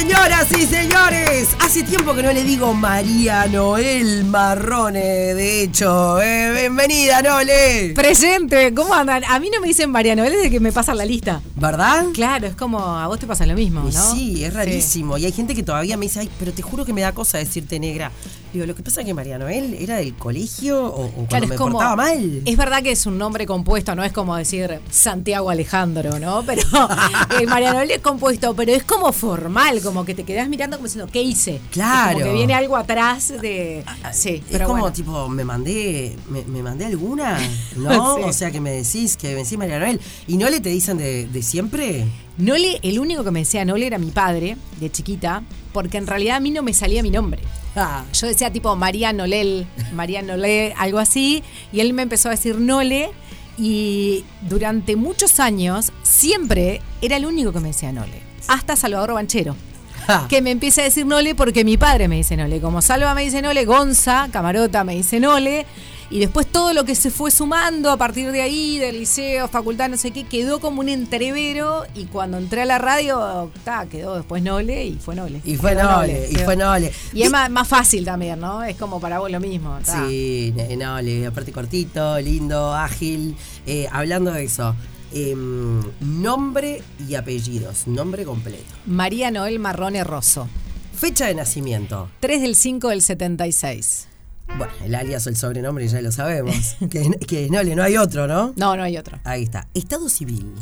Señoras y señores, hace tiempo que no le digo María Noel Marrone, de hecho. Eh, bienvenida, Nole. Presente, ¿cómo andan? A mí no me dicen María Noel desde que me pasan la lista. ¿Verdad? Claro, es como a vos te pasa lo mismo, ¿no? Sí, es rarísimo. Y hay gente que todavía me dice, ay, pero te juro que me da cosa decirte negra. Digo, lo que pasa es que María Noel era del colegio o, o cuando Claro, me como. portaba mal. Es verdad que es un nombre compuesto, no es como decir Santiago Alejandro, ¿no? Pero eh, María Noel es compuesto, pero es como formal, como que te quedás mirando como diciendo, ¿qué hice? Claro. Es como que viene algo atrás de. Sí, es pero como bueno. tipo, me mandé, me, me mandé alguna, ¿no? Sí. O sea que me decís que decís María Noel. ¿Y no le te dicen de, de siempre? Nole, el único que me decía Nole era mi padre, de chiquita, porque en realidad a mí no me salía mi nombre. Ah, Yo decía tipo María Nolel, María Nolé, algo así, y él me empezó a decir Nole, y durante muchos años siempre era el único que me decía Nole, hasta Salvador Banchero. ja. Que me empieza a decir Nole porque mi padre me dice Nole. Como Salva me dice Nole, Gonza, Camarota me dice Nole. Y después todo lo que se fue sumando a partir de ahí, del liceo, facultad, no sé qué, quedó como un entrevero. Y cuando entré a la radio, ta, quedó después Nole y fue Nole. Y fue Nole, y fue Nole. Y es más, más fácil también, ¿no? Es como para vos lo mismo. ta. Sí, Nole, aparte cortito, lindo, ágil. Eh, hablando de eso, em, nombre y apellidos, nombre completo. María Noel Marrone Rosso. Fecha de nacimiento. 3 del 5 del 76. Bueno, el alias o el sobrenombre ya lo sabemos. que, que Nole, no hay otro, ¿no? No, no hay otro. Ahí está. Estado civil.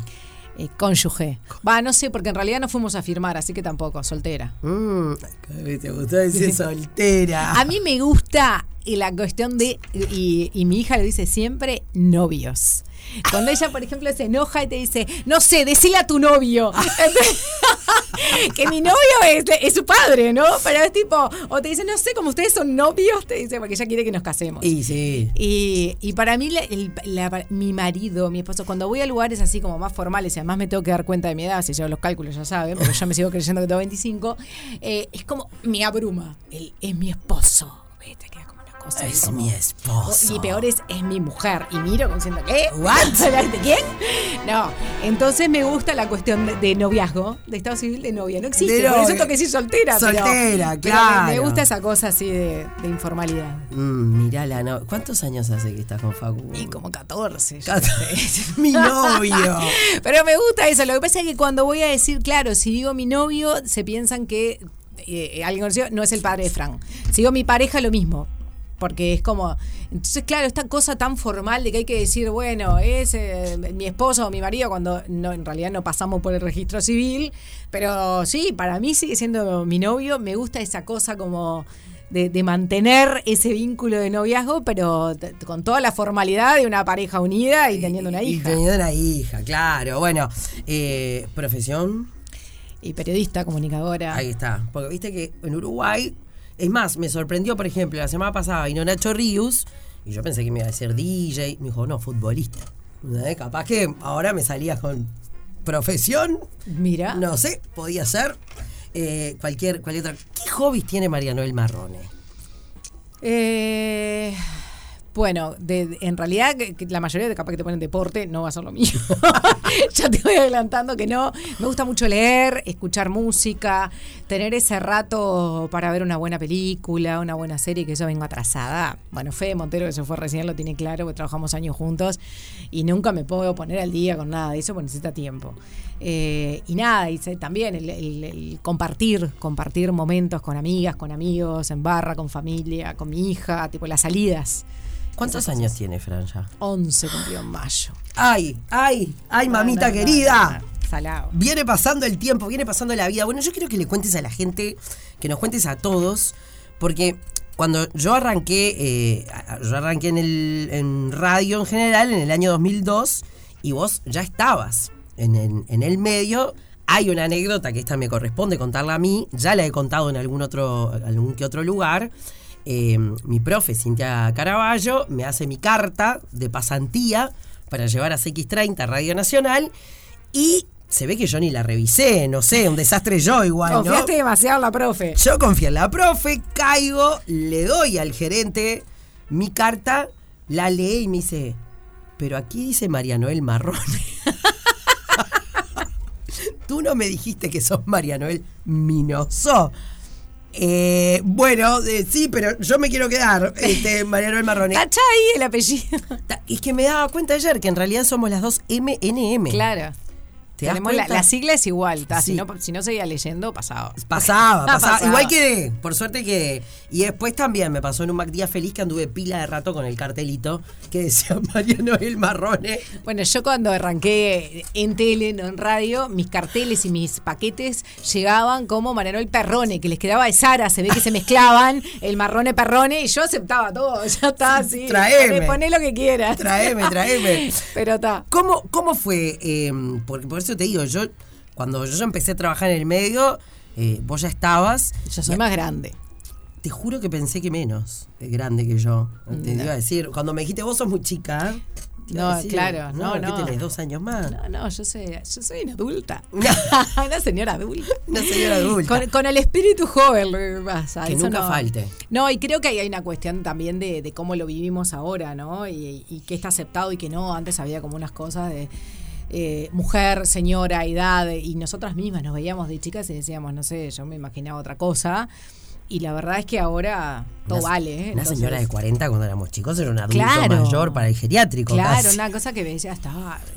Eh, cónyuge. Va, no sé, porque en realidad no fuimos a firmar, así que tampoco, soltera. Mm, te gustó decir soltera. A mí me gusta la cuestión de, y, y mi hija lo dice siempre, novios. Cuando ella, por ejemplo, se enoja y te dice, no sé, decile a tu novio. que mi novio es, es su padre, ¿no? Pero es tipo, o te dice, no sé, como ustedes son novios, te dice, porque ella quiere que nos casemos. Y sí. Y, y para mí, la- el- la- mi marido, mi esposo, cuando voy a lugares así como más formales, y además me tengo que dar cuenta de mi edad, si llevo los cálculos ya saben, porque yo me sigo creyendo que tengo 25, eh, es como me abruma. Él es mi esposo. Es como- mi esposo. Y peor es, es mi mujer. Y miro como diciendo, ¿qué? What? ¿De quién? No. Entonces me gusta la cuestión de, de noviazgo, de estado civil de novia. No existe. De por eso que decir soltera. pero- Soltera, pero me- Me, claro. gusta esa cosa así de, de informalidad. Mm, mirala, no. ¿Cuántos años hace que estás con Facu? Y como 14. yo Cat- sé. Mi novio. Pero me gusta eso. Lo que pasa es que cuando voy a decir, claro, si digo mi novio, se piensan que eh, alguien conocido no es el padre de Fran. Si digo mi pareja, lo mismo. Porque es como. Entonces, claro, esta cosa tan formal de que hay que decir, bueno, es eh, mi esposo o mi marido, cuando no, en realidad no pasamos por el registro civil. Pero sí, para mí sigue siendo mi novio. Me gusta esa cosa como. De, de mantener ese vínculo de noviazgo, pero con toda la formalidad de una pareja unida y teniendo una Y hija. teniendo una hija, claro. Bueno, eh, profesión. Y periodista, comunicadora. Ahí está. Porque viste que en Uruguay, es más, me sorprendió, por ejemplo, la semana pasada vino Nacho Rius y yo pensé que me iba a decir DJ. Me dijo, no, futbolista. ¿Eh? Capaz que ahora me salías con profesión. Mira. No sé, podía ser. Eh, cualquier, cualquier otra. ¿Qué hobbies tiene María Noel Marrone? Eh, bueno, de- de- en realidad que- que la mayoría de capaz que te ponen deporte no va a ser lo mío. ya te voy adelantando que no. Me gusta mucho leer, escuchar música, tener ese rato para ver una buena película, una buena serie, que yo vengo atrasada. Bueno, Fede Montero, que se fue recién, lo tiene claro, porque trabajamos años juntos y nunca me puedo poner al día con nada de eso porque necesita tiempo. Eh, y nada, y también el, el- el compartir, compartir momentos con amigas, con amigos, en barra, con familia, con mi hija, tipo las salidas. ¿Cuántos años tiene Fran ya? 11 cumplió en mayo. ¡Ay! ¡Ay! ¡Ay, mamita No, no, no, querida! no. Salado. Viene pasando el tiempo, viene pasando la vida. Bueno, yo quiero que le cuentes a la gente, que nos cuentes a todos, porque cuando yo arranqué, eh, yo arranqué en, el, en radio en general en el año 2002 y vos ya estabas en, el- en el medio. Hay una anécdota que esta me corresponde contarla a mí, ya la he contado en algún otro, algún que otro lugar. Eh, mi profe, Cintia Caraballo, me hace mi carta de pasantía para llevar a CX30 Radio Nacional y se ve que yo ni la revisé, no sé, un desastre yo igual, ¿no? Confiaste demasiado en la profe. Yo confío en la profe, caigo, le doy al gerente mi carta, la lee y me dice, pero aquí dice María Noel Marrone. tú no me dijiste que sos María Noel Minoso. Eh, bueno, eh, sí, pero yo me quiero quedar, este, María Noel Marrone. Ahí el apellido. Es que me daba cuenta ayer que en realidad somos las dos MNM. Claro. ¿Te das Tenemos la, sigla es igual, ta, Sí. si, no, si no seguía leyendo, pasaba. Pasaba, pasaba. Pasaba. Igual quedé, por suerte quedé. Y después también me pasó en un Mac Día Feliz que anduve pila de rato con el cartelito que decía María Noel Marrone. Bueno, yo cuando arranqué en tele, no en radio, mis carteles y mis paquetes llegaban como Manuel Perrone, que les quedaba de Sara, se ve que se mezclaban el marrone perrone y yo aceptaba todo, ya está así. traeme. Poné, poné lo que quieras. Traeme, traeme. Pero está. ¿Cómo, cómo fue? eh, porque por eso te digo, yo cuando yo ya empecé a trabajar en el medio, eh, vos ya estabas. Yo soy más grande. Te juro que pensé que menos de grande que yo. Te iba a decir, cuando me dijiste vos sos muy chica. No, decir, claro, no, ¿qué no. tenés? ¿Dos años más? No, no, yo soy, yo soy una adulta. Una- señora adulta. Una señora adulta. Con, con el espíritu joven lo que pasa. Que eso nunca no. falte. No, y creo que ahí hay una cuestión también de, de cómo lo vivimos ahora, ¿no? Y, y qué está aceptado y que no. Antes había como unas cosas de eh, mujer, señora, edad, y nosotras mismas nos veíamos de chicas y decíamos, no sé, yo me imaginaba otra cosa. Y la verdad es que ahora todo Una- vale. ¿eh? Una Entonces- señora de 40 cuando éramos chicos era un adulto Claro. mayor para el geriátrico. Claro, casi. una cosa que decía hasta.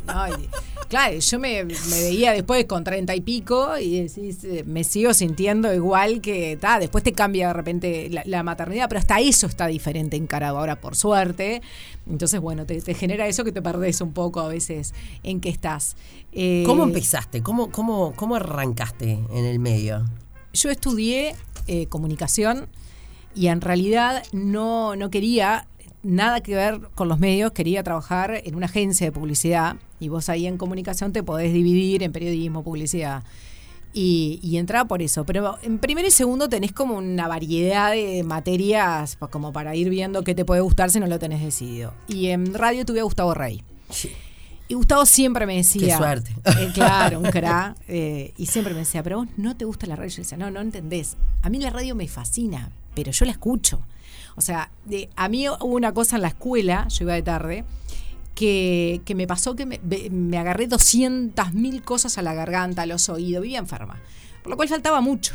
no, y- claro, yo me, me veía después con treinta y pico y decís, eh, me sigo sintiendo igual que. ta, después te cambia de repente la, la maternidad, pero hasta eso está diferente encarado ahora, por suerte. Entonces, bueno, te, te genera eso que te perdés un poco a veces en qué estás. Eh, ¿Cómo empezaste? ¿Cómo, cómo, ¿Cómo arrancaste en el medio? Yo estudié eh, comunicación y en realidad no, no quería nada que ver con los medios, quería trabajar en una agencia de publicidad y vos ahí en comunicación te podés dividir en periodismo, publicidad. Y, entraba por eso. Pero en primero y segundo tenés como una variedad de materias pa- como para ir viendo qué te puede gustar si no lo tenés decidido. Y en radio tuve a Gustavo Rey. Y Gustavo siempre me decía. Qué suerte. eh, claro, un cra. eh, y siempre me decía, pero vos no te gusta la radio. Yo decía, no, no entendés. A mí la radio me fascina, pero yo la escucho. O sea, de- a mí hubo una cosa en la escuela, yo iba de tarde, que, que me pasó que me, me- agarré 200 mil cosas a la garganta, a los oídos, vivía enferma. Por lo cual faltaba mucho.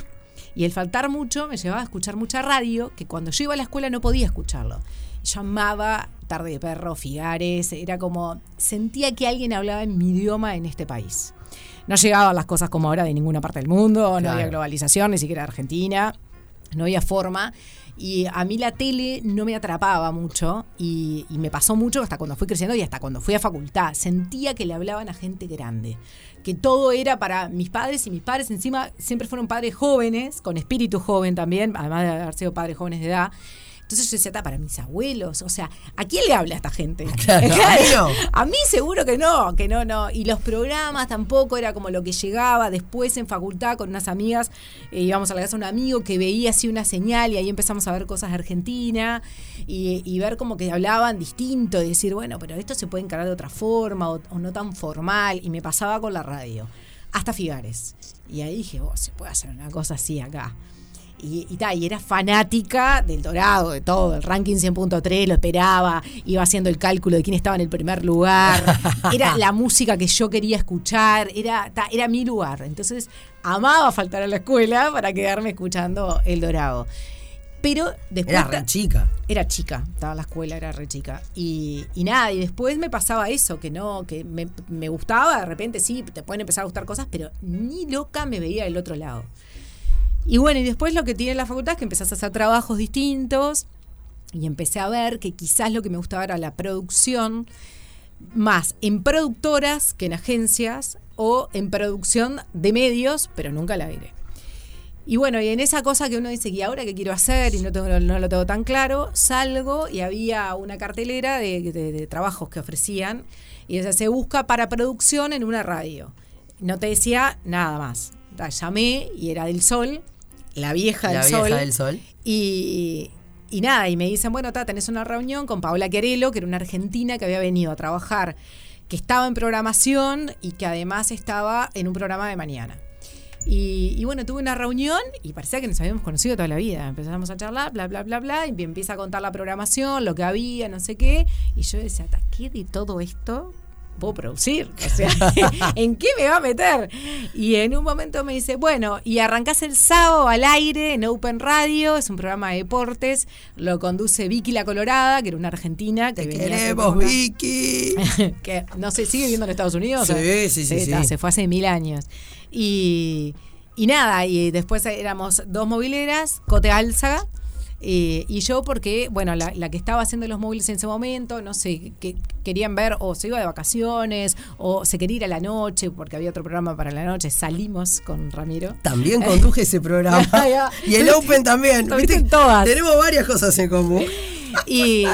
Y el faltar mucho me llevaba a escuchar mucha radio, que cuando yo iba a la escuela no podía escucharlo. Yo amaba Tarde de Perro, Figares, era como, sentía que alguien hablaba en mi idioma en este país. No llegaban las cosas como ahora de ninguna parte del mundo, no Claro. había globalización, ni siquiera Argentina, no había forma. Y a mí la tele no me atrapaba mucho y, y me pasó mucho hasta cuando fui creciendo y hasta cuando fui a facultad. Sentía que le hablaban a gente grande, que todo era para mis padres y mis padres encima siempre fueron padres jóvenes, con espíritu joven también, además de haber sido padres jóvenes de edad. Entonces yo decía, "Ta, para mis abuelos, o sea, ¿a quién le habla esta gente? Claro, a mí no. A mí seguro que no, que no, no. Y los programas tampoco era como lo que llegaba después en facultad con unas amigas. eh, íbamos a la casa de un amigo que veía así una señal y ahí empezamos a ver cosas de Argentina y, y ver como que hablaban distinto y decir, bueno, pero esto se puede encarar de otra forma o, o no tan formal. Y me pasaba con la radio, hasta Figares. Y ahí dije, oh, se puede hacer una cosa así acá. Y, y, ta, y era fanática del Dorado, de todo. El ranking 100.3 lo esperaba, iba haciendo el cálculo de quién estaba en el primer lugar. Era la música que yo quería escuchar, era, ta, era mi lugar. Entonces amaba faltar a la escuela para quedarme escuchando el Dorado. Pero después. Era re chica. Era chica, estaba en la escuela, era re chica. Y, y nada, y después me pasaba eso, que no, que me, me gustaba, de repente sí, te pueden empezar a gustar cosas, pero ni loca me veía del otro lado. Y bueno, y después lo que tiene la facultad es que empezás a hacer trabajos distintos y empecé a ver que quizás lo que me gustaba era la producción, más en productoras que en agencias o en producción de medios, pero nunca al aire. Y bueno, y en esa cosa que uno dice, ¿y ahora qué quiero hacer? Y no, no lo tengo tan claro, salgo y había una cartelera de, trabajos que ofrecían y decía, se busca para producción en una radio. No te decía nada más. Ta, Llamé y era del Sol, la vieja La del vieja Sol. del sol. Y, y nada, y me dicen, bueno, ta, tenés una reunión con Paola Querelo, que era una argentina que había venido a trabajar, que estaba en programación y que además estaba en un programa de mañana. Y, y bueno, tuve una reunión y parecía que nos habíamos conocido toda la vida. Empezamos a charlar, bla, bla, bla, bla, y me empieza a contar la programación, lo que había, no sé qué. Y yo decía, "Ta, ¿qué de todo esto puedo producir. O sea, ¿en qué me va a meter? Y en un momento me dice, bueno, y arrancás el sábado al aire en Open Radio, es un programa de deportes, lo conduce Vicky La Colorada, que era una argentina. Que Te venía queremos, Vicky. que no sé, sigue viviendo en Estados Unidos. Sí, sí, sí, sí. Se fue hace mil años. Y, y nada, y después éramos dos mobileras, Cote Álzaga. Eh, y yo porque, bueno, la, la que estaba haciendo los móviles en ese momento, no sé, que querían ver o se iba de vacaciones o se quería ir a la noche porque había otro programa para la noche, salimos con Ramiro. También conduje ese programa. Y el Open también. ¿Viste? todas. Tenemos varias cosas en común. Y,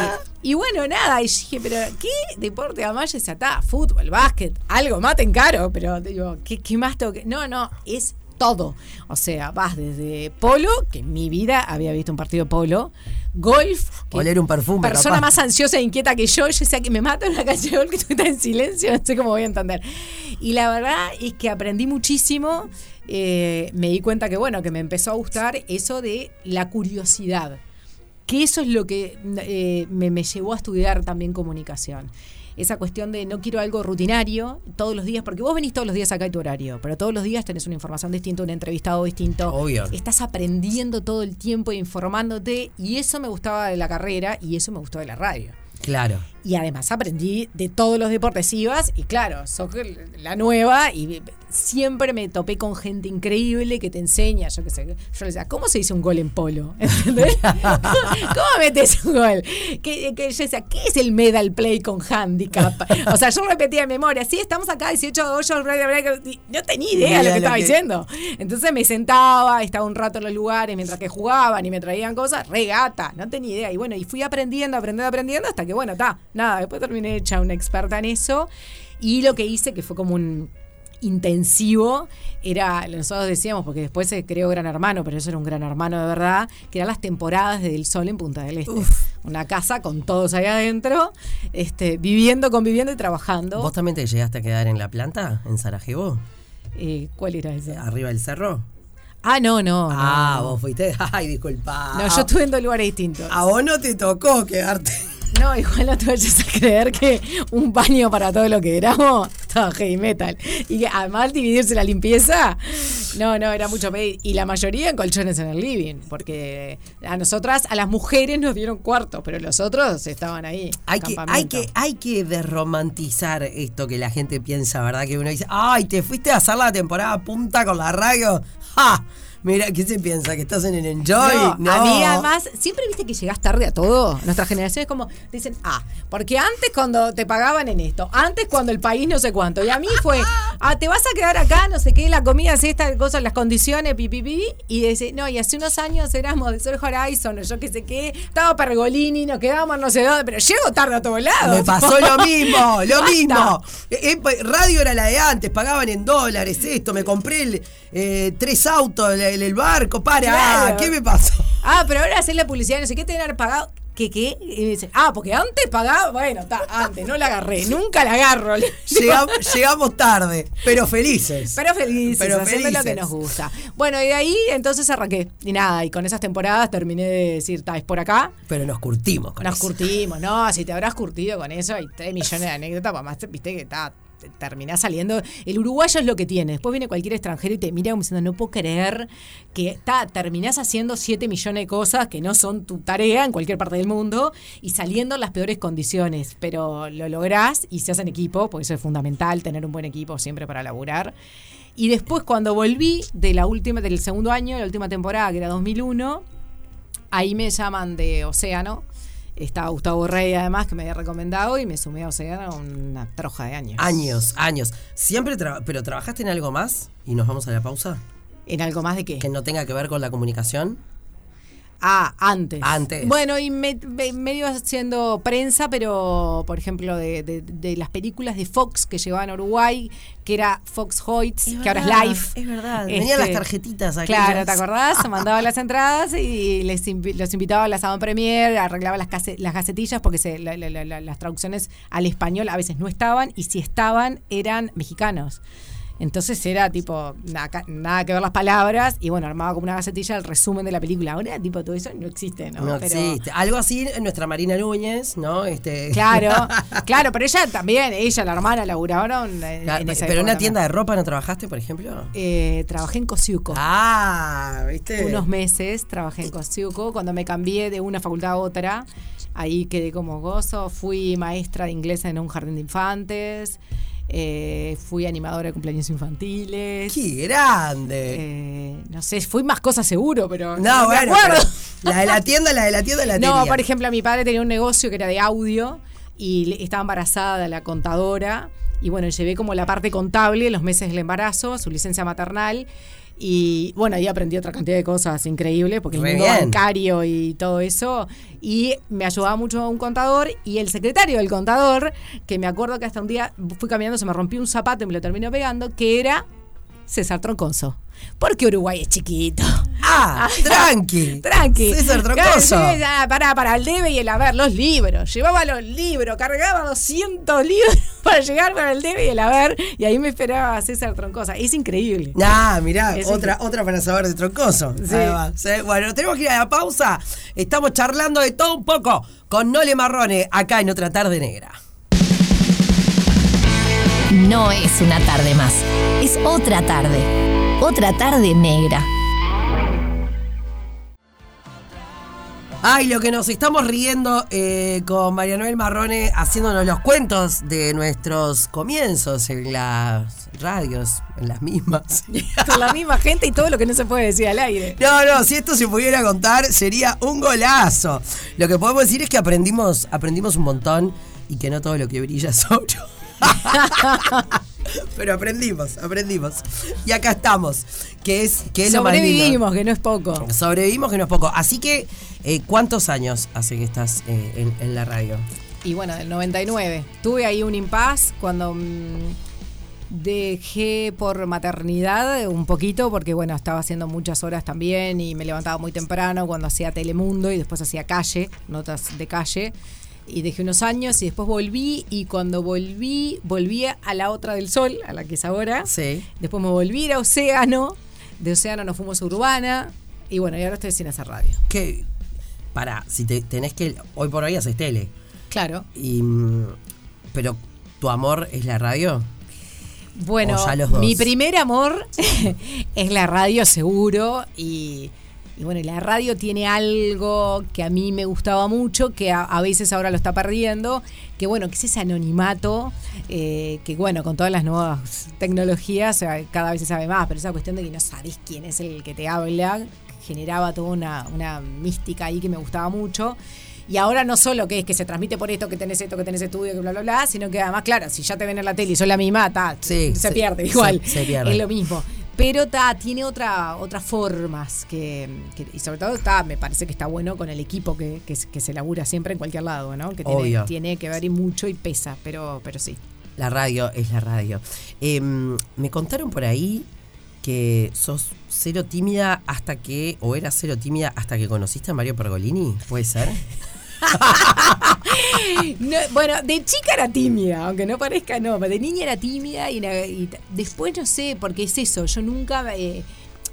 y bueno, nada, y dije, pero ¿qué deporte además ya está? Fútbol, básquet, algo maten caro, pero digo, ¿qué, qué más tengo que.? No, no, es todo. O sea, vas desde polo, que en mi vida había visto un partido de polo, golf, que Oler un perfume, persona capaz. más ansiosa e inquieta que yo, yo decía que me mata una cancha de golf que estoy tan en silencio, no sé cómo voy a entender. Y la verdad es que aprendí muchísimo. eh, me di cuenta que, bueno, que me empezó a gustar eso de la curiosidad que eso es lo que eh, me, me llevó a estudiar también comunicación. Esa cuestión de no quiero algo rutinario todos los días, porque vos venís todos los días acá a tu horario, pero todos los días tenés una información distinta, un entrevistado distinto. Obvio. Estás aprendiendo todo el tiempo e informándote, y eso me gustaba de la carrera y eso me gustó de la radio. Claro. Y además aprendí de todos los deportes ibas y claro, sos la nueva y siempre me topé con gente increíble que te enseña, yo qué sé, yo le decía, ¿cómo se dice un gol en polo? ¿Entendés? ¿Cómo metes un gol? Que, que yo decía, ¿qué es el medal play con handicap? O sea, yo repetía en memoria, sí, estamos acá, 18 hoyos, bla, bla, bla, y no tenía idea de lo que estaba diciendo. Entonces me sentaba, estaba un rato en los lugares mientras que jugaban y me traían cosas, regata, no tenía idea. Y bueno, y fui aprendiendo, aprendiendo, aprendiendo hasta que, bueno, está, nada, después terminé hecha una experta en eso. Y lo que hice, que fue como un intensivo, era, nosotros decíamos, porque después se creó Gran Hermano, pero eso era un Gran Hermano de verdad, que eran las temporadas de del Sol en Punta del Este. Una casa con todos ahí adentro, este, viviendo, conviviendo y trabajando. ¿Vos también te llegaste a quedar en la planta, en Sarajevo? Eh, ¿Cuál era ese? ¿Arriba del cerro? Ah, no, no. no, ah, no. vos fuiste. Ay, disculpa. No, yo estuve en dos lugares distintos. A vos no te tocó quedarte. No, igual no te vayas a creer que un baño para todo lo que éramos estaba heavy metal. Y que además dividirse la limpieza, no, no, era mucho pedir. Y la mayoría en colchones en el living, porque a nosotras, a las mujeres nos dieron cuartos, pero los otros estaban ahí. Hay que, hay, que, hay que desromantizar esto que la gente piensa, ¿verdad? Que uno dice, ay, te fuiste a hacer la temporada punta con la radio. ¡Ja! Mira, ¿qué se piensa? ¿Que estás en el Enjoy? No, A mí además, siempre viste que llegás tarde a todo. Nuestra generación es como, dicen, ah, porque antes cuando te pagaban en esto, antes cuando el país no sé cuánto, y a mí fue, ah, te vas a quedar acá, no sé qué, la comida es esta, cosa, las condiciones, pi, pi, pi, y dice, no, y hace unos años éramos de Sur Horizon, o yo qué sé qué, estaba Pergolini, nos quedábamos no sé dónde, pero llego tarde a todos lados. Me pasó lo mismo, lo Basta. mismo. Eh, eh, pa- radio era la de antes, pagaban en dólares esto, me compré el, eh, tres autos, el, el barco, para, Claro. ¿qué me pasó? Ah, pero ahora hacer la publicidad, no sé qué, tener pagado. ¿Qué qué? Y me dicen, ah, porque antes pagaba, bueno, está, antes, no la agarré, nunca la agarro. Llegamos, llegamos tarde, pero felices. Pero felices, Pero haciendo lo que nos gusta. Bueno, y de ahí entonces arranqué. Y nada, y con esas temporadas terminé de decir, está, es por acá. Pero nos curtimos con Nos eso. curtimos, no, si te habrás curtido con eso, hay 3 millones de anécdotas, además, viste que está, te- terminás saliendo. El uruguayo es lo que tiene. Después viene cualquier extranjero y te mira como diciendo, no puedo creer que está, terminás haciendo 7 millones de cosas que no son tu tarea en cualquier parte del mundo y saliendo en las peores condiciones. Pero lo lográs y se hacen equipo, porque eso es fundamental, tener un buen equipo siempre para laburar. Y después cuando volví de la última, del segundo año, la última temporada, que era 2001, ahí me llaman de Océano. Estaba Gustavo Rey además, que me había recomendado, y me sumé a Océano una troja de años. Años, años. Siempre, tra- pero ¿trabajaste en algo más? Y nos vamos a la pausa. ¿En algo más de qué? Que no tenga que ver con la comunicación. Ah, antes. Antes. Bueno, y me, me- medio haciendo prensa, pero por ejemplo, de, de- de las películas de Fox que llevaban a Uruguay, que era Fox Hoyts, que ahora es Live. Es verdad. Este, Venían las tarjetitas aquellas. Claro, ¿te acordás? Mandaba las entradas y les invi- los invitaba a la Saban Premier, arreglaba las, las gacetillas porque se- la- la- la- la- las traducciones al español a veces no estaban y si estaban eran mexicanos. Entonces era tipo, nada, nada que ver las palabras, y bueno, armaba como una gacetilla el resumen de la película. Ahora, tipo, todo eso no existe, ¿no? No Pero- existe. Algo así en nuestra Marina Núñez, ¿no? Este, Claro, claro, pero ella también, ella, la hermana, laburaron en, Claro, en esa pero en una tienda de ropa no trabajaste, por ejemplo. Eh, trabajé en Cosiuco. Ah, ¿viste? Unos meses trabajé en Cosiuco. Cuando me cambié de una facultad a otra, ahí quedé como gozo. Fui maestra de inglés en un jardín de infantes. Eh, fui animadora de cumpleaños infantiles. ¡Qué grande! eh, no sé, fui más cosas seguro, pero no, no, bueno, la de la tienda, la de la tienda, la No, tenía. por ejemplo, mi padre tenía un negocio que era de audio y estaba embarazada la contadora. Y bueno, llevé como la parte contable los meses del embarazo, su licencia maternal. Y bueno, ahí aprendí otra cantidad de cosas increíbles, porque el mundo bien. bancario y todo eso. Y me ayudaba mucho un contador y el secretario del contador, que me acuerdo que hasta un día fui caminando, se me rompió un zapato y me lo terminó pegando, que era César Troncoso. Porque Uruguay es chiquito. Ah, tranqui. Tranqui. César Troncoso. pará, para el debe y el haber, los libros. Llevaba los libros, cargaba 200 libros para llegar para el debe y el haber. Y ahí me esperaba César Troncosa. Es increíble. Ah, mirá, Es otra, otra para saber de troncoso. Sí. Va. Bueno, tenemos que ir a la pausa. Estamos charlando de todo un poco con Nole Marrone acá en otra tarde negra. No es una tarde más, es otra tarde. Otra tarde negra. Ay, lo que nos estamos riendo eh, con María Noel Marrone haciéndonos los cuentos de nuestros comienzos en las radios, en las mismas. Con la misma gente y todo lo que no se puede decir al aire. No, no, si esto se pudiera contar sería un golazo. Lo que podemos decir es que aprendimos, aprendimos un montón y que no todo lo que brilla es oro. Pero aprendimos, aprendimos. Y acá estamos, que es, que es lo más lindo. Sobrevivimos, que no es poco. Sobrevivimos, que no es poco. Así que, eh, ¿cuántos años hace que estás eh, en, en la radio? Y bueno, del 99. Tuve ahí un impas cuando mm, dejé por maternidad un poquito, porque bueno, estaba haciendo muchas horas también y me levantaba muy temprano cuando hacía Telemundo y después hacía calle, notas de calle. Y dejé unos años y después volví y cuando volví, volví a la otra del sol, a la que es ahora. Sí. Después me volví a Océano, de Océano nos fuimos a Urbana y bueno, y ahora estoy sin hacer radio. Que, para, si te, tenés que. Hoy por hoy haces tele. Claro. Y, mm, pero, ¿tu amor es la radio? Bueno, mi primer amor es la radio seguro y, y bueno, la radio tiene algo que a mí me gustaba mucho, que a, a veces ahora lo está perdiendo, que bueno, que es ese anonimato, eh, que bueno, con todas las nuevas tecnologías eh, cada vez se sabe más, pero esa cuestión de que no sabes quién es el que te habla, generaba toda una, una mística ahí que me gustaba mucho. Y ahora no solo que es que se transmite por esto, que tenés esto, que tenés estudio, que bla, bla, bla, sino que además, claro, si ya te ven en la tele y son la misma, ta, Sí, se se- pierde igual. se- se pierde. Es lo mismo. Pero ta, tiene otra, otras formas que, que- y sobre todo ta, me parece que está bueno con el equipo que, que, se- que se labura siempre en cualquier lado, ¿no? Que tiene, Obvio. tiene que ver y mucho y pesa, pero, pero sí. La radio es la radio. Em, me contaron por ahí que sos cero tímida hasta que, o eras cero tímida hasta que conociste a Mario Pergolini, ¿puede ser? No, bueno, de chica era tímida, aunque no parezca, no, pero de niña era tímida y, después no sé, porque es eso, yo nunca eh,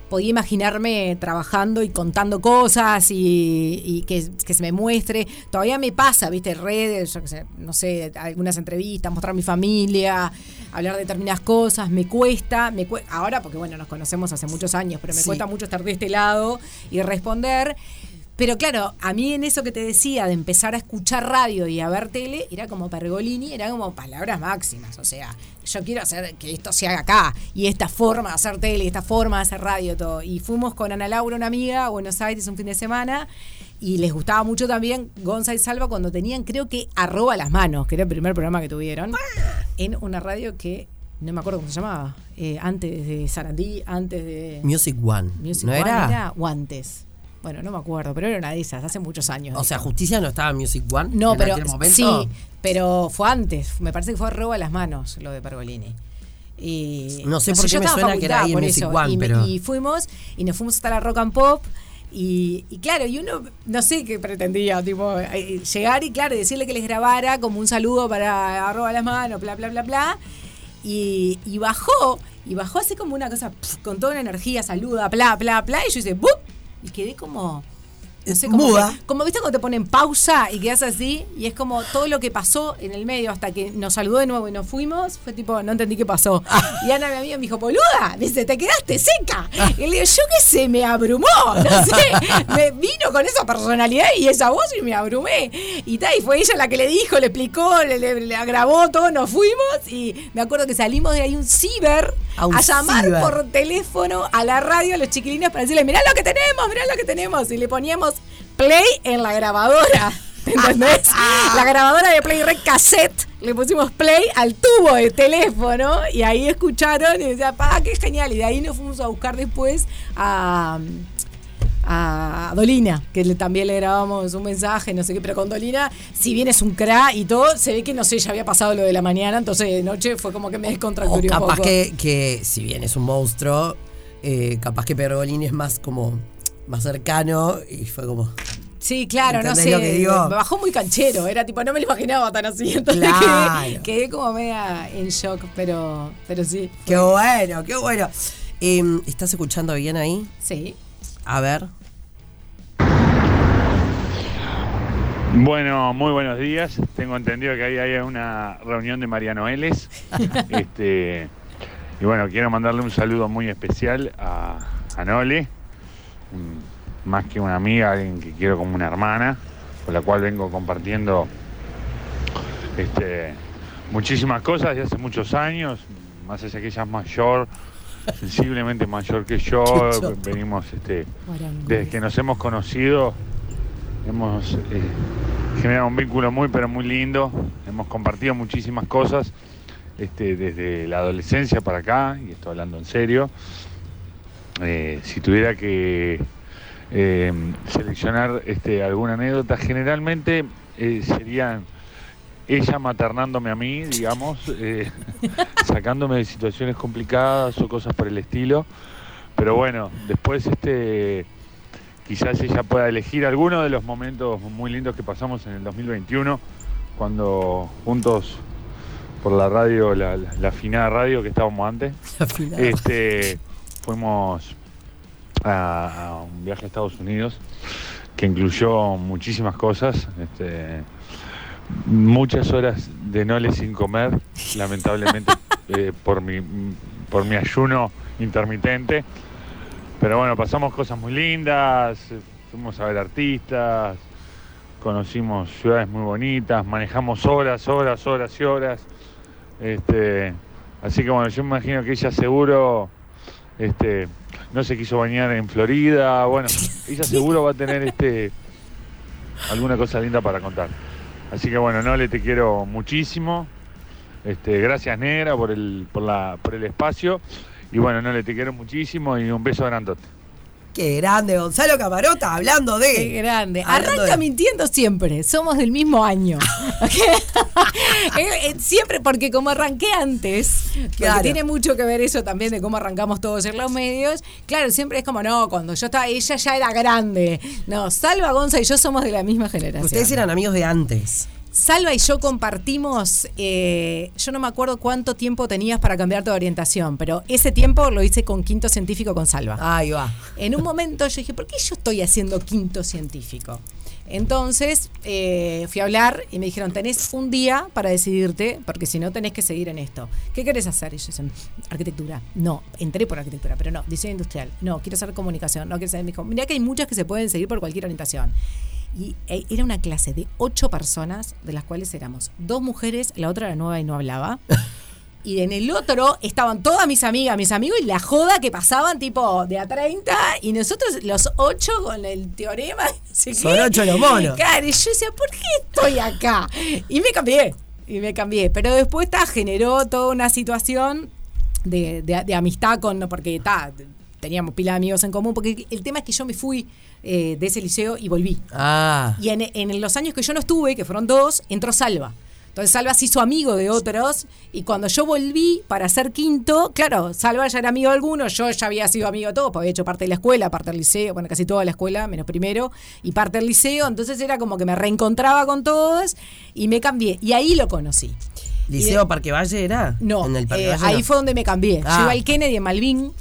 podía imaginarme trabajando y contando cosas y, y que, que se me muestre. Todavía me pasa, viste, redes, yo qué sé, no sé, algunas entrevistas, mostrar mi familia, hablar de determinadas cosas, me cuesta, me cue- ahora porque bueno, nos conocemos hace muchos años, pero me Sí. cuesta mucho estar de este lado y responder. Pero claro, a mí en eso que te decía de empezar a escuchar radio y a ver tele, era como Pergolini, era como palabras máximas. O sea, yo quiero hacer que esto se haga acá. Y esta forma de hacer tele, esta forma de hacer radio, todo. Y fuimos con Ana Laura, una amiga, a Buenos Aires un fin de semana. Y les gustaba mucho también Gonza y Salva cuando tenían, creo que, arroba las manos, que era el primer programa que tuvieron. En una radio que no me acuerdo cómo se llamaba. eh, antes de Sarandí, antes de. Music One. Music ¿No One era? o antes. Bueno, no me acuerdo, pero era una de esas, hace muchos años. O sea, Justicia no estaba en Music One. no, en pero aquel momento? sí, pero fue antes. Me parece que fue roba las manos lo de Pergolini. Y, No sé por qué me suena que era ahí en Music One, y, pero- y fuimos y nos fuimos hasta la Rock and Pop. Y, y claro, y uno, no sé qué pretendía, tipo, eh, llegar y claro, decirle que les grabara como un saludo para arroba las manos, bla, bla, bla, bla. Y, y bajó Y bajó así como una cosa, pf, con toda una energía, saluda, bla, bla, bla. Y yo hice, ¡bup! Y quedé como. No sé, como, Muda. que- como viste cuando te ponen pausa y quedas así, y es como todo lo que pasó en el medio hasta que nos saludó de nuevo y nos fuimos, fue tipo, no entendí qué pasó. Y Ana, mi amiga, me dijo, boluda, dice, te quedaste seca. Y le digo, yo qué sé, me abrumó, no sé, me vino con esa personalidad y esa voz y me abrumé. Y tal, y fue ella la que le dijo, le explicó, le, le- le grabó todo, nos fuimos y me acuerdo que salimos de ahí un ciber A un a llamar ciber. por teléfono a la radio a los chiquilines para decirle, mirá lo que tenemos, mirá lo que tenemos. Y le poníamos play en la grabadora. ¿Entendés? la grabadora de Play Rec cassette. Le pusimos play al tubo de teléfono y ahí escucharon y decía, pa, qué genial. Y de ahí nos fuimos a buscar después a, a Dolina, que le- también le grabamos un mensaje, no sé qué, pero con Dolina, si bien es un cra y todo, se ve que no sé, ya había pasado lo de la mañana, entonces de noche fue como que me descontracturé capaz poco. que, que, si bien es un monstruo, eh, capaz que Pergolini es más como más cercano y fue como. Sí, claro, no ¿Entendés sé. lo que digo? Me bajó muy canchero, era tipo, no me lo imaginaba tan así. Entonces Claro. quedé, quedé como media en shock, pero, pero sí. ¡Qué bueno, qué bueno! Em, ¿Estás escuchando bien ahí? Sí. A ver. Bueno, muy buenos días. Tengo entendido que ahí hay una reunión de María Noeles. este, y bueno, quiero mandarle un saludo muy especial a, a Nole, más que una amiga, alguien que quiero como una hermana, con la cual vengo compartiendo este, muchísimas cosas de hace muchos años, más allá que ella es mayor, sensiblemente mayor que yo, venimos este, desde que nos hemos conocido, hemos eh, generado un vínculo muy, pero muy lindo. Hemos compartido muchísimas cosas este, desde la adolescencia para acá, y estoy hablando en serio. Eh, si tuviera que eh, seleccionar este, alguna anécdota, generalmente eh, serían ella maternándome a mí, digamos, sacándome de situaciones complicadas o cosas por el estilo. Pero bueno, después este quizás ella pueda elegir alguno de los momentos muy lindos que pasamos en el 2021, cuando juntos por la radio, la, la, radio que estábamos antes, este, fuimos a, a un viaje a Estados Unidos que incluyó muchísimas cosas, este, muchas horas de nole sin comer, lamentablemente eh, por, mi, por mi ayuno intermitente. Pero bueno, pasamos cosas muy lindas, fuimos a ver artistas, conocimos ciudades muy bonitas, manejamos horas, horas, horas y horas. Este, así que bueno, yo me imagino que ella seguro este, no se quiso bañar en Florida. Bueno, ella seguro va a tener este, alguna cosa linda para contar. Así que bueno, no le te quiero muchísimo. Este, gracias Negra por el, por la, por el espacio. Y bueno, no le te quiero muchísimo y un beso grandote. ¡Qué grande! Gonzalo Camarota hablando de. Qué grande. Arranca de- mintiendo siempre. Somos del mismo año. Eh, eh, siempre, porque como arranqué antes, porque tiene mucho que ver eso también de cómo arrancamos todos en los medios. Claro, siempre es como, no, cuando yo estaba, ella ya era grande. No, Salva, Gonza y yo somos de la misma generación. Ustedes eran amigos de antes. Salva y yo compartimos, eh, yo no me acuerdo cuánto tiempo tenías para cambiarte de orientación, pero ese tiempo lo hice con quinto científico con Salva. Ahí va. En un momento yo dije, ¿por qué yo estoy haciendo quinto científico? Entonces eh, fui a hablar y me dijeron, tenés un día para decidirte, porque si no tenés que seguir en esto. ¿Qué querés hacer? Y yo decía, arquitectura. No, entré por arquitectura, pero no, diseño industrial. No, quiero hacer comunicación. No, quiero dijo, mirá que hay muchas que se pueden seguir por cualquier orientación. Y eh, era una clase de ocho personas, de las cuales éramos dos mujeres, la otra era nueva y no hablaba. Y en el otro estaban todas mis amigas, mis amigos y la joda que pasaban tipo de a 30 y nosotros los ocho con el teorema. no sé Son qué. ocho los monos. Claro, y yo decía, ¿por qué estoy acá? Y me cambié, y me cambié. Pero después ta, generó toda una situación de, de- de amistad con, porque ta, teníamos pila de amigos en común, porque el tema es que yo me fui eh, de ese liceo y volví. Ah. Y en, en los años que yo no estuve, que fueron dos, entró Salva. Entonces Salva se hizo amigo de otros y cuando yo volví para ser quinto, claro, Salva ya era amigo de algunos, yo ya había sido amigo de todos, porque había hecho parte de la escuela, parte del liceo, bueno, casi toda la escuela, menos primero, y parte del liceo, entonces era como que me reencontraba con todos y me cambié. Y ahí lo conocí. ¿Liceo Parque Valle era? No, En el Parque eh, Valle, ahí no. fue donde me cambié. Ah. Yo iba al Kennedy en Malvin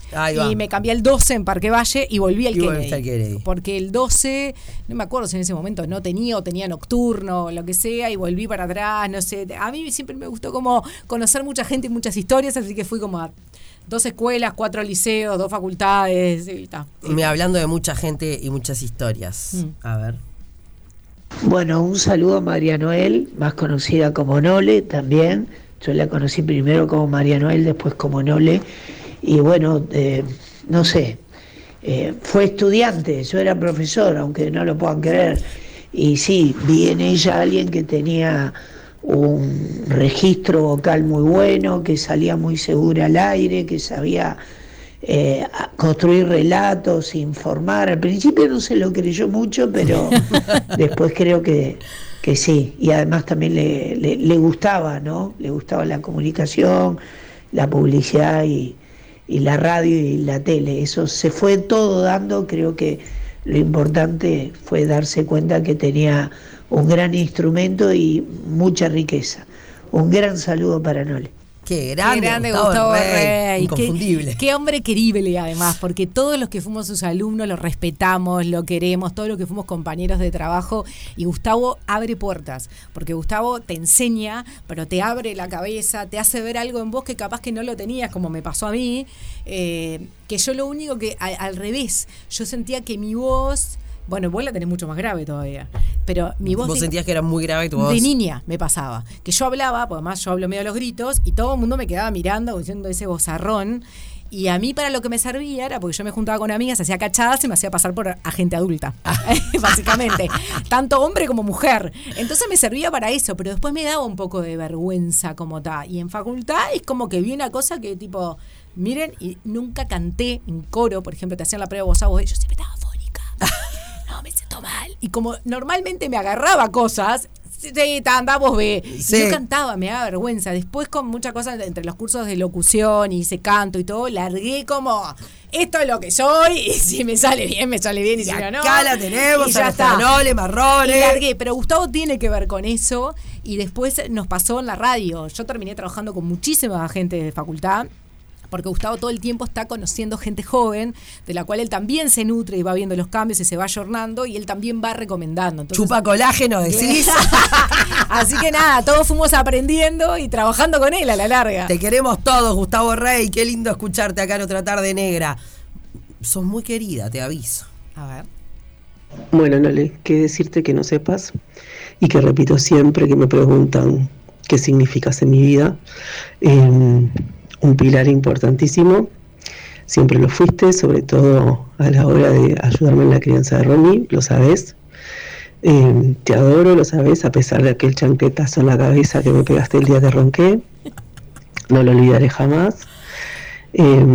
y me cambié al 12 en Parque Valle y volví al Y Kennedy. al Kennedy. Porque el 12, no me acuerdo si en ese momento no tenía o tenía nocturno o lo que sea y volví para atrás, no sé. A mí siempre me gustó como conocer mucha gente y muchas historias, así que fui como a dos escuelas, cuatro liceos, dos facultades y ta. Me hablando de mucha gente y muchas historias. Mm. A ver. Bueno, un saludo a María Noel, más conocida como Nole también. Yo la conocí primero como María Noel, después como Nole. Y bueno, eh, no sé, eh, fue estudiante, yo era profesor, aunque no lo puedan creer. Y sí, vi en ella a alguien que tenía un registro vocal muy bueno, que salía muy segura al aire, que sabía eh, construir relatos, informar. Al principio no se lo creyó mucho, pero después creo que, que sí. Y además también le, le- le gustaba, ¿no? Le gustaba la comunicación, la publicidad y, y la radio y la tele. Eso se fue todo dando, creo que lo importante fue darse cuenta que tenía un gran instrumento y mucha riqueza. Un gran saludo para Nole. Qué grande, Qué grande Gustavo, Gustavo Rey. Rey. Inconfundible. Qué, qué hombre querible además, porque todos los que fuimos sus alumnos lo respetamos, lo queremos, todos los que fuimos compañeros de trabajo. Y Gustavo abre puertas, porque Gustavo te enseña, pero te abre la cabeza, te hace ver algo en vos que capaz que no lo tenías, como me pasó a mí. eh, que yo lo único que, al revés, yo sentía que mi voz... Bueno, vos la tenés mucho más grave todavía. Pero mi voz. Vos de- sentías que era muy grave tu voz. de niña me pasaba. Que yo hablaba, porque además yo hablo medio a los gritos, y todo el mundo me quedaba mirando, diciendo ese bozarrón. Y a mí para lo que me servía era porque yo me juntaba con amigas, hacía cachadas y me hacía pasar por agente adulta, básicamente. Tanto hombre como mujer. Entonces me servía para eso, pero después me daba un poco de vergüenza como tal. Y en facultad es como que vi una cosa que tipo, miren, y nunca canté en coro, por ejemplo, te hacían la prueba voz a voz, yo siempre estaba fónica. No, me siento mal. Y como normalmente me agarraba cosas, sí, andá, vos ve. Y yo cantaba, me daba vergüenza. Después con muchas cosas entre los cursos de locución y hice canto y todo, largué como, esto es lo que soy, y si me sale bien, me sale bien, y, Y si no, no. acá la tenemos, y a ya nuestra está. Marrones. Y largué, pero Gustavo tiene que ver con eso y después nos pasó en la radio. Yo terminé trabajando con muchísima gente de facultad. Porque Gustavo todo el tiempo está conociendo gente joven, de la cual él también se nutre y va viendo los cambios y se va ayornando, y él también va recomendando. Entonces, Chupa colágeno, decís. Así que nada, todos fuimos aprendiendo y trabajando con él a la larga. Te queremos todos, Gustavo Rey. Qué lindo escucharte acá en otra tarde negra. Sos muy querida, te aviso. A ver. Bueno, Nole, qué decirte que no sepas y que repito siempre que me preguntan qué significas en mi vida. Eh, un pilar importantísimo, siempre lo fuiste, sobre todo a la hora de ayudarme en la crianza de Romy, lo sabes. Eh, te adoro, lo sabes, a pesar de aquel chanquetazo en la cabeza que me pegaste el día que ronqué. No lo olvidaré jamás. Eh,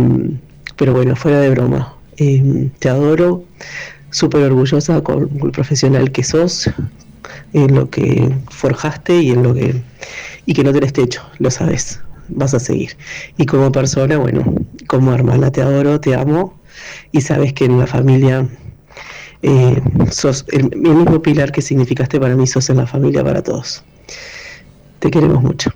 pero bueno, fuera de broma, eh, te adoro, súper orgullosa con el profesional que sos, en lo que forjaste y en lo que y que no tenés techo, lo sabes, vas a seguir. Y como persona, bueno, como hermana te adoro, te amo y sabes que en la familia eh, sos el, el mismo pilar que significaste para mí, sos en la familia para todos. Te queremos mucho.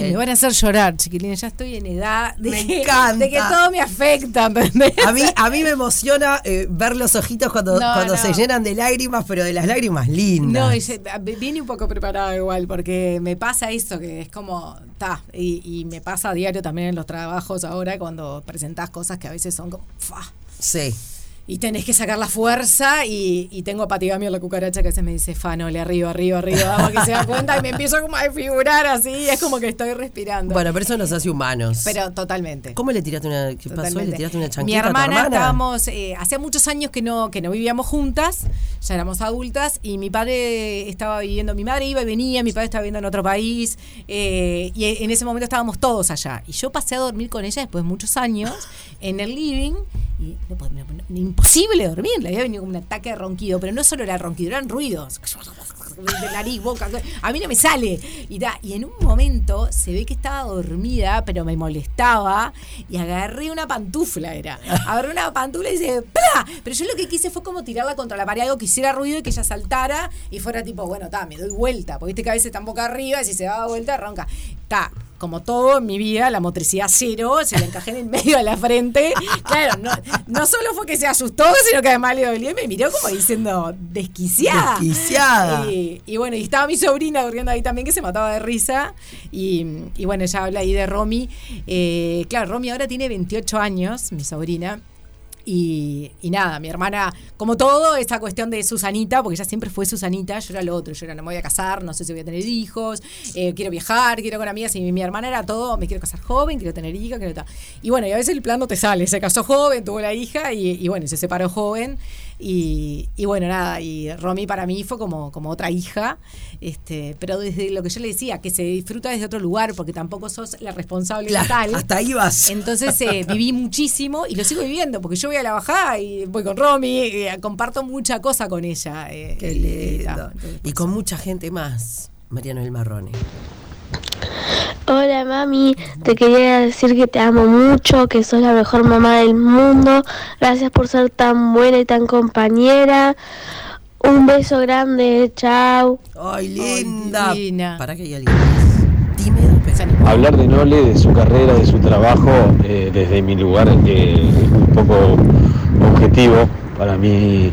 Me van a hacer llorar, chiquilines. Ya estoy en edad de, Me que, encanta. de que todo me afecta. ¿entendés? A mí, a mí me emociona eh, ver los ojitos cuando, No, cuando no. se llenan de lágrimas, pero de las lágrimas lindas. No, y se- viene un poco preparada igual, porque me pasa esto, que es como, ta, y, y me pasa a diario también en los trabajos ahora, cuando presentás cosas que a veces son como, fa, Sí. Y tenés que sacar la fuerza, y, y tengo a Patigamio la cucaracha que a veces me dice, fa, no, le arriba, arriba, arriba, vamos que se da cuenta, y me empiezo como a desfigurar así, y es como que estoy respirando. Bueno, pero eso nos hace humanos. Pero totalmente. ¿Cómo le tiraste una, qué pasó? ¿Le tiraste una Mi chanqueta a tu hermana, hermana? estábamos, eh, hacía muchos años que no, que no vivíamos juntas, ya éramos adultas, y mi padre estaba viviendo, mi madre iba y venía, mi padre estaba viviendo en otro país, eh, y en ese momento estábamos todos allá. Y yo pasé a dormir con ella después de muchos años en el living, Y no, no, imposible dormir, le había venido como un ataque de ronquido, pero no solo era ronquido, eran ruidos. De nariz, boca, a mí no me sale. Y, da, y en un momento se ve que estaba dormida, pero me molestaba. Y agarré una pantufla, era. Agarré una pantufla y dice, ¡Pla! Pero yo lo que quise fue como tirarla contra la pared, algo que hiciera ruido y que ella saltara y fuera tipo, bueno, ta, me doy vuelta. Porque viste que a veces está en boca arriba y si se da vuelta, ronca. Ta, como todo en mi vida, la motricidad cero, se le encajé en el medio de la frente. Claro, no, no solo fue que se asustó, sino que además le dolió y me miró como diciendo, desquiciada. Desquiciada. Y, y bueno, y estaba mi sobrina durmiendo ahí también, que se mataba de risa. Y, y bueno, ella habla ahí de Romy. Eh, claro, Romy ahora tiene 28 años, mi sobrina. Y, nada, mi hermana, como todo, esa cuestión de Susanita, porque ella siempre fue Susanita, yo era lo otro, yo era no me voy a casar, no sé si voy a tener hijos, eh, quiero viajar, quiero con amigas, y mi, hermana era todo, me quiero casar joven, quiero tener hija, quiero tal. Y bueno, y a veces el plan no te sale, se casó joven, tuvo la hija y, y bueno, se separó joven. Y, y bueno, nada, y Romy para mí fue como, como otra hija, este, pero desde lo que yo le decía, que se disfruta desde otro lugar, porque tampoco sos la responsable Claro, total. hasta ahí vas. Entonces eh, viví muchísimo y lo sigo viviendo, porque yo voy a la bajada y voy con Romy, eh, comparto mucha cosa con ella. eh, Qué eh, ta, lindo. entonces, Y con mucha gente más. Mariano El Marrone. Hola mami, te quería decir que te amo mucho, que sos la mejor mamá del mundo. Gracias por ser tan buena y tan compañera. Un beso grande, chao. Ay, linda. divina. Para que hay alguien más. Tímido. Hablar de Nole, de su carrera, de su trabajo, eh, desde mi lugar eh, es un poco objetivo. Para mí,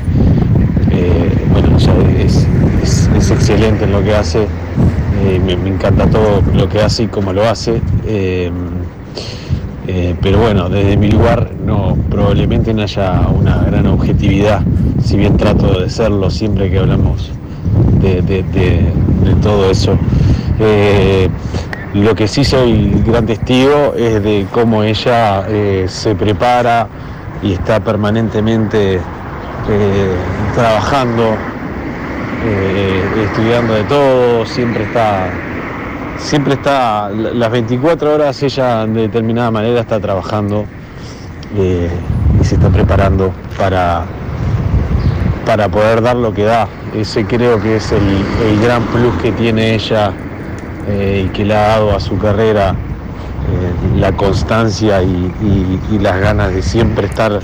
eh, bueno, ya es, es- es excelente en lo que hace. Eh, me, encanta todo lo que hace y cómo lo hace. eh, eh, pero bueno, desde mi lugar no, probablemente no haya una gran objetividad, si bien trato de serlo siempre que hablamos de, de- todo eso. Lo que sí soy gran testigo es de cómo ella se prepara y está permanentemente trabajando, eh, estudiando de todo, siempre está, siempre está, la- las 24 horas ella de determinada manera está trabajando eh, y se está preparando para, para poder dar lo que da. Ese creo que es el, el gran plus que tiene ella eh, y que le ha dado a su carrera la constancia y las ganas de siempre estar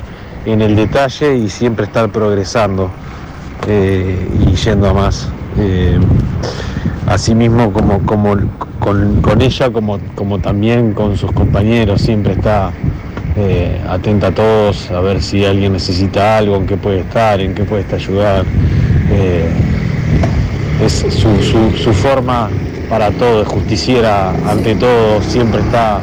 en el detalle y siempre estar progresando eh, y yendo a más. Eh, asimismo como, como con, con ella como, como también con sus compañeros, siempre está eh, atenta a todos, a ver si alguien necesita algo, en qué puede estar, en qué puede estar ayudar. Eh, es su, su- forma para todo, es justiciera ante todo, siempre está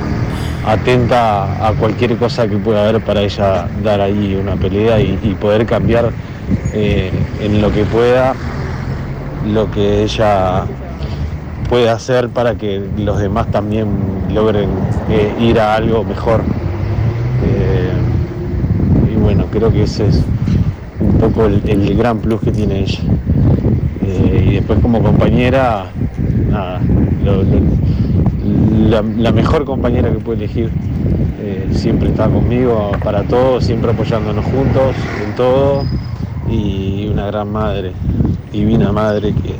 atenta a cualquier cosa que pueda haber para ella dar ahí una pelea y poder cambiar eh, en lo que pueda lo que ella puede hacer para que los demás también logren eh, ir a algo mejor. Eh, y bueno, creo que ese es un poco el, gran plus que tiene ella. Y después como compañera, la, mejor compañera que puede elegir. Siempre está conmigo para todo, siempre apoyándonos juntos en todo. Y una gran madre, divina madre que,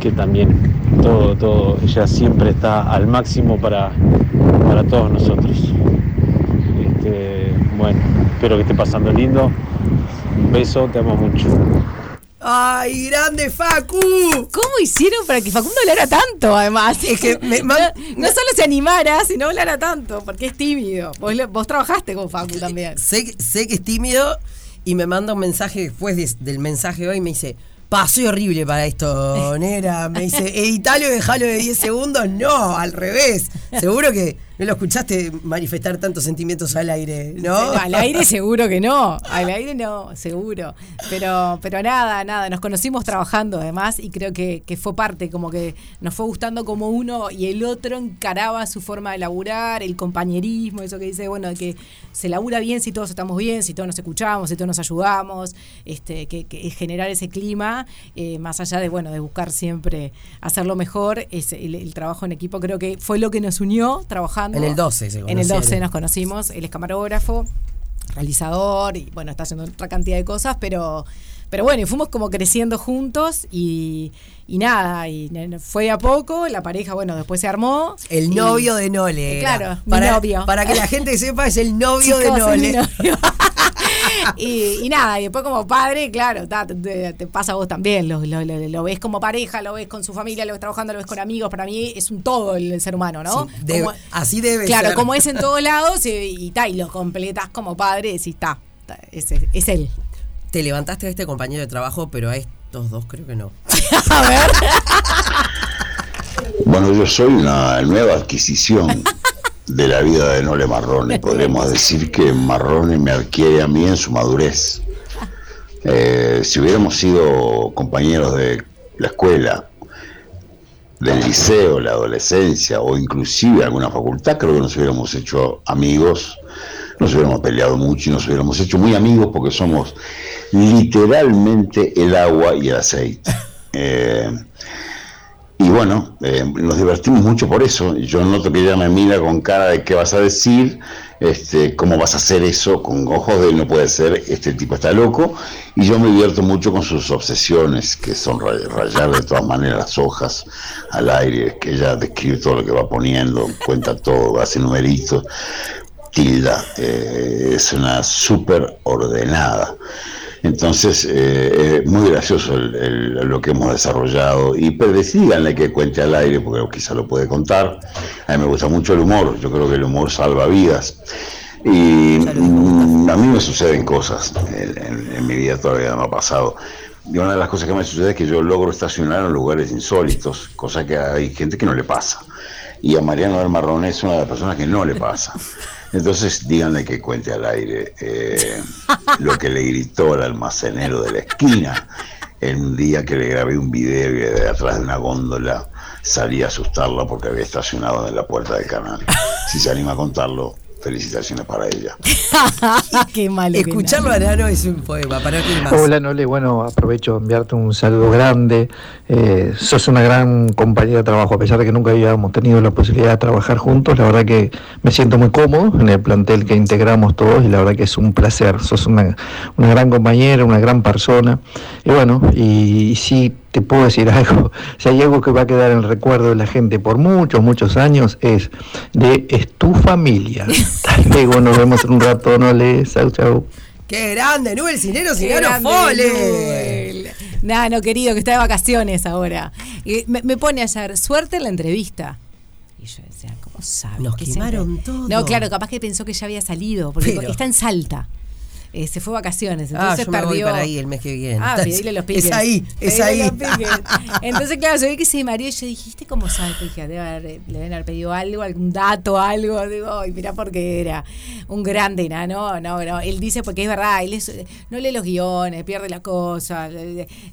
que también todo, todo, ella siempre está al máximo para, para todos nosotros. Este, bueno, espero que esté pasando lindo. Un beso, te amo mucho. ¡Ay, grande Facu! ¿Cómo hicieron para que Facundo hablara tanto, además? Es que me- no, no solo se animara, sino hablara tanto, porque es tímido. Vos, vos trabajaste con Facu también. Sé, sé que es tímido y me manda un mensaje después de- del mensaje de hoy me dice, pasé horrible para esto, negra. Me dice, editalo y dejalo de 10 segundos. No, al revés. Seguro que no lo escuchaste manifestar tantos sentimientos al aire, ¿no? al aire seguro que no, al aire no, seguro. Pero, pero nada, nada, nos conocimos trabajando además y creo que, que fue parte, como que nos fue gustando como uno y el otro encaraba su forma de laburar, el compañerismo, eso que dice, bueno, que se labura bien si todos estamos bien, si todos nos escuchamos, si todos nos ayudamos, este, que, que es generar ese clima, eh, más allá de, bueno, de buscar siempre hacerlo mejor, es el, el trabajo en equipo creo que fue lo que nos unió trabajando. En el 12 se En el 12 conocieron. nos conocimos, él es camarógrafo. realizador y bueno, está haciendo otra cantidad de cosas, pero, pero bueno, y fuimos como creciendo juntos y, y nada, y fue de a poco, la pareja, bueno, después se armó. El y- novio de Nole. Claro, mi para, novio. Para que la gente sepa, es el novio de Chicos, mi Nole. y, y nada, y después como padre, claro, ta, te, pasa a vos también, lo, lo- lo- lo ves como pareja, lo ves con su familia, lo ves trabajando, lo ves con amigos, para mí es un todo el, ser humano, ¿no? Sí, debe- Como- así debe Claro, ser. como es en todos lados y, y, ta, y lo completas como padre, y está, es, es él. Te levantaste a este compañero de trabajo, pero a estos dos creo que no. A ver. Bueno, yo soy una nueva adquisición de la vida de Nole Marrone. Podríamos decir que Marrone me adquiere a mí en su madurez. Eh, si hubiéramos sido compañeros de la escuela, del liceo, la adolescencia o inclusive alguna facultad, creo que nos hubiéramos hecho amigos, nos hubiéramos peleado mucho y nos hubiéramos hecho muy amigos porque somos literalmente el agua y el aceite. Eh, y bueno, eh, nos divertimos mucho por eso. Yo noto que ella me mira con cara de qué vas a decir, este, cómo vas a hacer eso, con ojos de no puede ser, este tipo está loco. Y yo me divierto mucho con sus obsesiones, que son ray- rayar de todas maneras las hojas al aire, que ella describe todo lo que va poniendo, cuenta todo, hace numeritos. Tilda eh, es una súper ordenada. Entonces, eh, es muy gracioso el- el- lo que hemos desarrollado. Y díganle que cuente al aire, porque quizá lo puede contar. A mí me gusta mucho el humor, yo creo que el humor salva vidas. Y mm, a mí me suceden cosas, en, en- en mi vida todavía no ha pasado. Y una de las cosas que me sucede es que yo logro estacionar en lugares insólitos, cosa que hay gente que no le pasa. Y a Mariano del Marrón es una de las personas que no le pasa. Entonces díganle que cuente al aire eh, lo que le gritó al almacenero de la esquina en un día que le grabé un video y de atrás de una góndola salí a asustarla porque había estacionado en la puerta del canal. Si se anima a contarlo, felicitaciones para ella. Qué malo. Escucharlo a Nano es un poema, para qué más. Hola Nole, bueno, aprovecho de enviarte un saludo grande. Eh, sos una gran compañera de trabajo, a pesar de que nunca habíamos tenido la posibilidad de trabajar juntos, la verdad que me siento muy cómodo en el plantel que integramos todos y la verdad que es un placer. Sos una, una gran compañera, una gran persona. Y bueno, y, y sí te puedo decir algo, si hay algo que va a quedar en el recuerdo de la gente por muchos, muchos años, es de es tu familia. Hasta luego, nos vemos en un rato, Nole. Chau, chau. ¡Qué grande! Nubel Cinero, grande, Fole. Nubel. Nano, querido, que está de vacaciones ahora. Y me, me pone ayer, suerte en la entrevista. Y yo decía, ¿cómo sabe? Nos Que quemaron siempre- todo. No, claro, capaz que pensó que ya había salido, porque Pero- está en Salta. Eh, se fue de vacaciones, Ah, entonces yo me voy perdió. para ahí el mes que viene. Ah, los piques. Es ahí, es ahí. Entonces, claro, se ve que se mareó y yo dijiste cómo sabe, dije, debe haber- le deben haber pedido algo, algún dato, algo. Digo, ay, mirá porque era un grande, ¿no? no, no. Él dice porque es verdad, él es- no lee los guiones, pierde la cosa.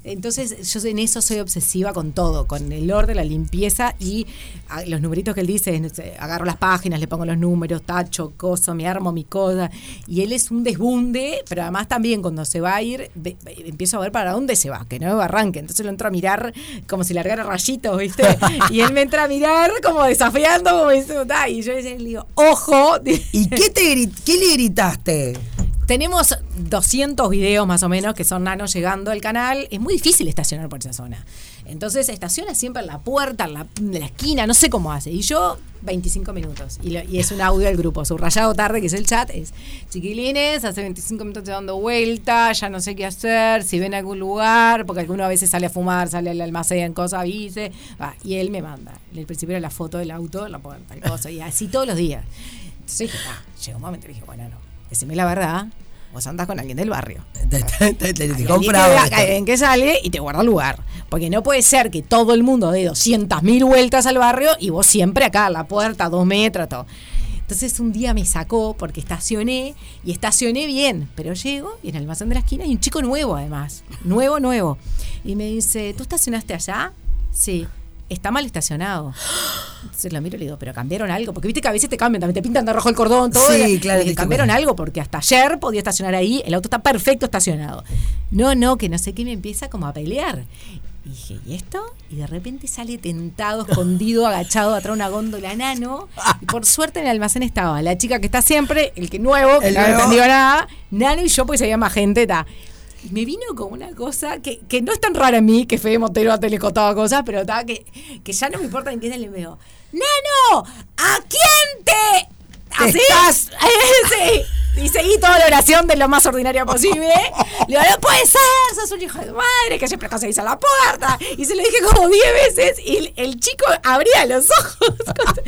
Entonces, yo en eso soy obsesiva con todo, con el orden, la limpieza y ah, los numeritos que él dice, agarro las páginas, le pongo los números, tacho, coso, me armo mi cosa. Y él es un desbunde, pero además también cuando se va a ir, ve- ve- empiezo a ver para dónde se va, que no me arranque. Entonces lo entro a mirar como si largara rayitos, ¿viste? Y él me entra a mirar como desafiando, como diciendo, y yo le digo, ojo. ¿Y qué, te qué le gritaste? Tenemos 200 videos más o menos que son nanos llegando al canal. Es muy difícil estacionar por esa zona. Entonces estaciona siempre en la puerta, en la, en la esquina, no sé cómo hace. Y yo 25 minutos. Y, es un audio del grupo. Subrayado tarde, que es el chat, es chiquilines, hace 25 minutos estoy dando vuelta, ya no sé qué hacer, si ven algún lugar, porque alguno a veces sale a fumar, sale al almacén, cosa, avise. Y él me manda. En el principio era la foto del auto, la puerta, tal cosa, y así todos los días. Entonces dije, ah, llegó un momento y dije, bueno, no, decime la verdad, vos andás con alguien del barrio. Te, te- te-. En que sale y te guarda lugar. Porque no puede ser que todo el mundo dé 200 mil vueltas al barrio y vos siempre acá a la puerta, dos metros, todo. Entonces un día me sacó porque estacioné y estacioné bien, pero llego y en el almacén de la esquina hay un chico nuevo además, nuevo, nuevo. Y me dice, ¿tú estacionaste allá? Sí. Está mal estacionado. Entonces lo miro y le digo, pero cambiaron algo, porque viste que a veces te cambian, también te pintan de rojo el cordón, todo. Sí, y- claro, y cambiaron algo porque hasta ayer podía estacionar ahí, el auto está perfecto estacionado. No, no, que no sé qué me empieza como a pelear. Y dije, ¿y esto? Y de repente sale tentado, escondido, agachado atrás de una góndola nano. Y por suerte en el almacén estaba la chica que está siempre, el que nuevo, que El no había nuevo. entendido nada, nano y yo porque se llama gente, ta. Me vino con una cosa que, que no es tan rara en mí, que Fede Montero antes le contaba cosas, pero ta, que, que ya no me importa ni quién le veo. ¡Nano! ¿A quién te...? ¿Así? Estás- sí. Y seguí toda la oración de lo más ordinaria posible. Le digo, no puede ser, sos un hijo de madre que siempre conseguís a la puerta. Y se lo dije como 10 veces y el, chico abría los ojos.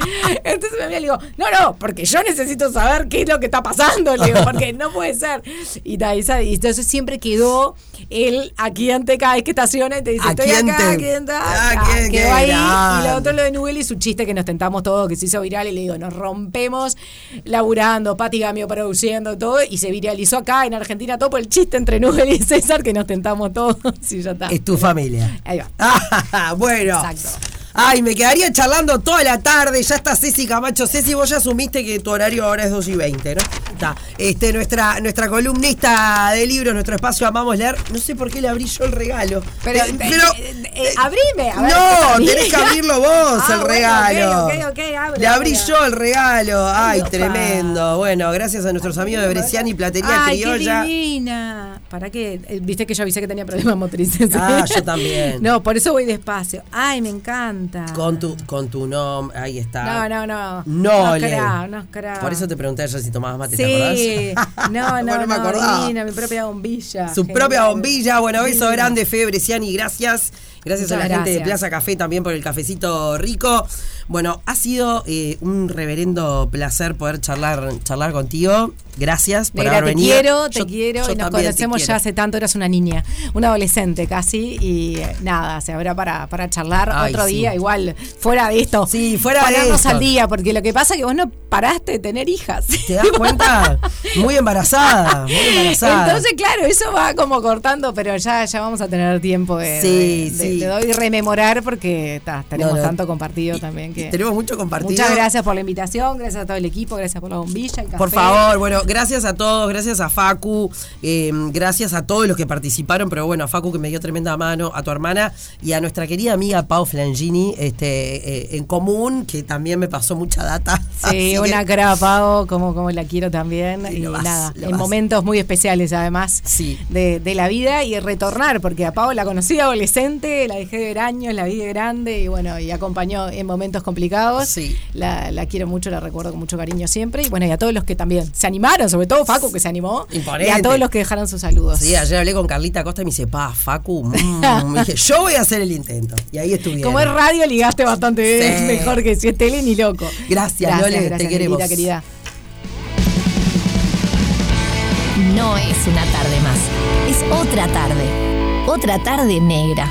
Entonces me le digo, no, no, porque yo necesito saber qué es lo que está pasando. Le digo, porque no puede ser. Y, y entonces siempre quedó él aquí ante cada vez que estaciona y te dice, ¿A estoy quién acá, te- aquí ante Ah, acá". qué- Quedó qué ahí. Y lo otro lo de Nubel y su chiste que nos tentamos todos, que se hizo viral y le digo, nos rompemos laburando, Pati Gamio produciendo todo y se viralizó acá en Argentina todo por el chiste entre Nubel y César que nos tentamos todos y ya está. Es tu familia. Ahí va. Ah, bueno. Exacto. Ay, me quedaría charlando toda la tarde. Ya está Ceci Camacho. Ceci, vos ya asumiste que tu horario ahora es 2 y 20, ¿no? Este, nuestra, nuestra columnista de libros, nuestro espacio Amamos Leer. No sé por qué le abrí yo el regalo. Pero, Eh, eh, eh, eh, abrime, a ver, no, ¿qué tenés que abrirlo vos Ah, el bueno, regalo. ok, ok, ok, abre, le abrí yo el regalo. Ay, tremendo. Bueno, gracias a nuestros amigos de Bresciani Platería Ay, Criolla. qué divina. ¿Para qué? Viste que yo avisé que tenía problemas motrices. Ah, yo también. No, por eso voy despacio. Ay, me encanta. Con tu, con tu nombre, ahí está. No, no, no. No, no Le. creo, no creo. Por eso te pregunté ayer si tomabas mate, Sí, ¿te acordás? no, no, Bueno, me no, acordaba. divina, mi propia bombilla. Su Genial. propia bombilla. Bueno, beso grande, Fede Bresciani, gracias. Gracias a la gente de. Plaza Café también por el cafecito rico. Bueno, ha sido eh, un reverendo placer poder charlar, charlar contigo. Gracias por Negra, haber te venido. quiero, te Yo- quiero yo y nos conocemos ya hace tanto, eras una niña, una adolescente casi y eh, nada, se habrá para, para charlar Ay, otro sí. día igual, fuera de esto. Sí, fuera de esto. al día, porque lo que pasa es que vos no paraste de tener hijas. ¿Te das cuenta? Muy embarazada, muy embarazada. Entonces, claro, eso va como cortando, pero ya, ya vamos a tener tiempo de, Sí, de- de- sí. De hoy rememorar porque ta, tenemos No, no. tanto compartido también que. Tenemos mucho compartido. Muchas gracias por la invitación, gracias a todo el equipo, gracias por la bombilla, el café. Por favor, bueno, gracias a todos, gracias a Facu, eh, gracias a todos los que participaron, pero bueno, a Facu que me dio tremenda mano, a tu hermana y a nuestra querida amiga Pau Flangini, este, eh, en común, que también me pasó mucha data. Sí, una que- cara Pau, como, como la quiero también. Y vas, nada, en vas. momentos muy especiales además Sí. de, de la vida y retornar, porque a Pau la conocí de la dejé de ver años, la vi de grande y bueno, y acompañó en momentos complicados. Sí. La, la quiero mucho, la recuerdo con mucho cariño siempre. Y bueno, y a todos los que también se animaron, sobre todo Facu que se animó. Imponente. Y a todos los que dejaron sus saludos. Sí, ayer hablé con Carlita Costa y me dice, pa, Facu, mm", me dije, yo voy a hacer el intento. Y ahí estuvieron. Como es radio, ligaste bastante bien, Sí. mejor que si es tele ni loco. Gracias, Lole, te queremos. Querida, querida. No es una tarde más, es otra tarde. Otra tarde negra.